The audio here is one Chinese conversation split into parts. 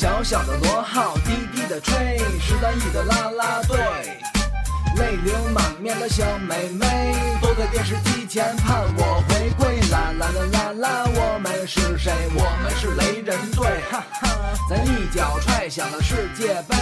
小小的螺号，低低的吹，十三亿的啦啦队，泪流满面的小妹妹，都在电视机前盼我回归。啦啦啦啦啦，我们是谁？我们是雷人队，哈哈！咱一脚踹响了世界杯。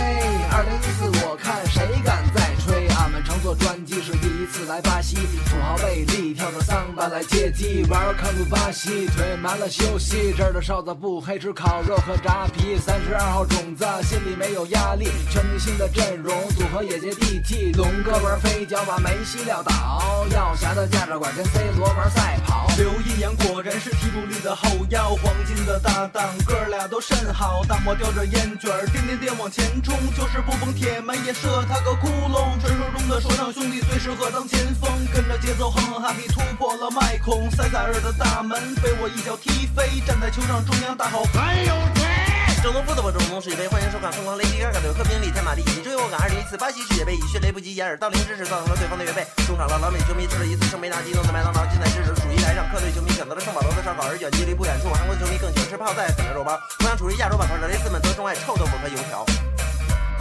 二零一四，我看谁敢再吹？俺们乘坐专机是一次来巴西，土豪贝利跳着桑巴来接机，Welcome to 巴西，腿麻了休息。这儿的哨子不黑，吃烤肉和炸皮。三十二号种子，心里没有压力，全明星的阵容组合也接地气。龙哥玩飞脚把梅西撂倒，耀霞的驾照馆跟 C 罗玩赛跑。刘一阳果然是踢主力的后腰，黄金的搭档，哥俩都甚好。大漠叼着烟卷儿，颠颠颠往前冲，就是不崩铁门也射他个窟窿。传说中的说唱兄弟最适合当前锋，跟着节奏哼哼哈皮突破了麦孔，塞萨尔的大门被我一脚踢飞，站在球场中央大吼还有谁？正宗不得不正宗世界杯，欢迎收看疯狂雷迪嘎嘎的和平力天马力，你追我赶。二零一四巴西世界杯以迅雷不及掩耳盗铃之势造成了对方的越位，中场了老美球迷吃了一次圣杯纳激动的麦当劳，近在咫尺，数一来让客队球迷选择了圣保罗的烧烤，而远距离不远处，韩国球迷更喜欢吃泡菜粉的肉包。同样处于亚洲板块的雷斯们则钟爱臭豆腐和油条。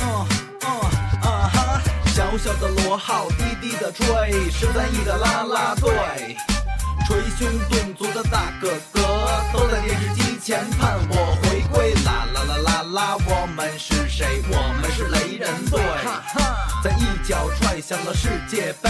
嗯嗯！小小的螺号，低低的吹，十三亿的啦啦队，捶胸顿足的大哥哥，都在电视机前盼我回归。啦啦啦啦啦，我们是谁？我们是雷人队，哈哈！咱一脚踹响了世界杯。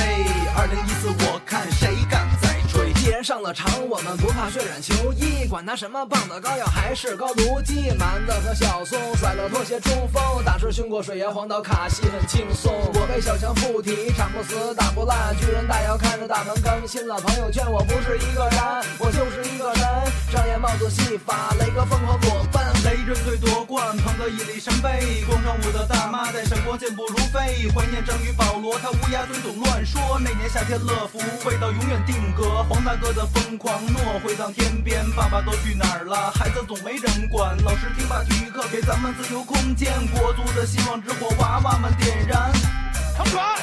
二零一四，我看谁敢再吹？既然上了场，我们不怕血染球衣，管他什么棒子膏药还是高卢鸡。蛮子和小松甩了拖鞋冲锋，大师兄过水岩黄岛卡西很轻松。我被小强附体，铲不死打不烂，巨人大摇看着大门更新了朋友圈。我不是一个人，我就是一个人。上演帽子戏法，雷哥疯狂裸奔。雷震队夺冠，捧得一粒神杯。广场舞的大妈在闪光健步如飞，怀念章鱼保罗，他乌鸦嘴总乱说。那年夏天乐福味道永远定格，黄大哥的疯狂诺回荡天边，爸爸都去哪儿了？孩子总没人管，老师听罢体育课给咱们自由空间，国足的希望之火娃娃们点燃。长传，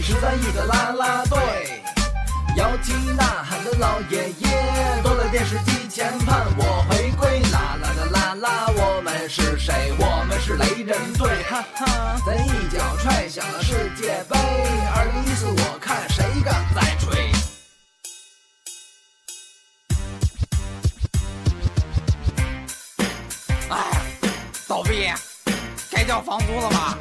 十三亿的啦啦队，摇旗呐喊的老爷爷，坐在电视机前盼我回归。啦啦啦啦啦，我们是谁？我们是雷人队，哈哈！咱一脚踹响了世界杯。二零一四，我看谁？敢再吹。哎，倒闭，该交房租了吧？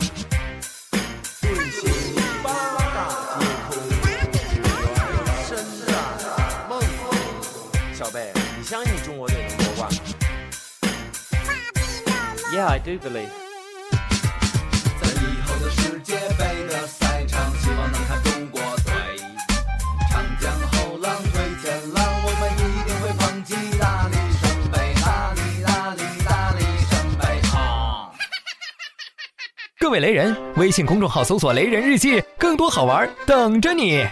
小贝，你相信中国队能夺冠吗 Yeah, I do believe. 在以后的世界杯的赛场，希望能看中国队。长江后浪推前浪，我们一定会捧起大力圣杯，大力大力大力圣杯啊！各位雷人，微信公众号搜索“雷人日记”，更多好玩等着你。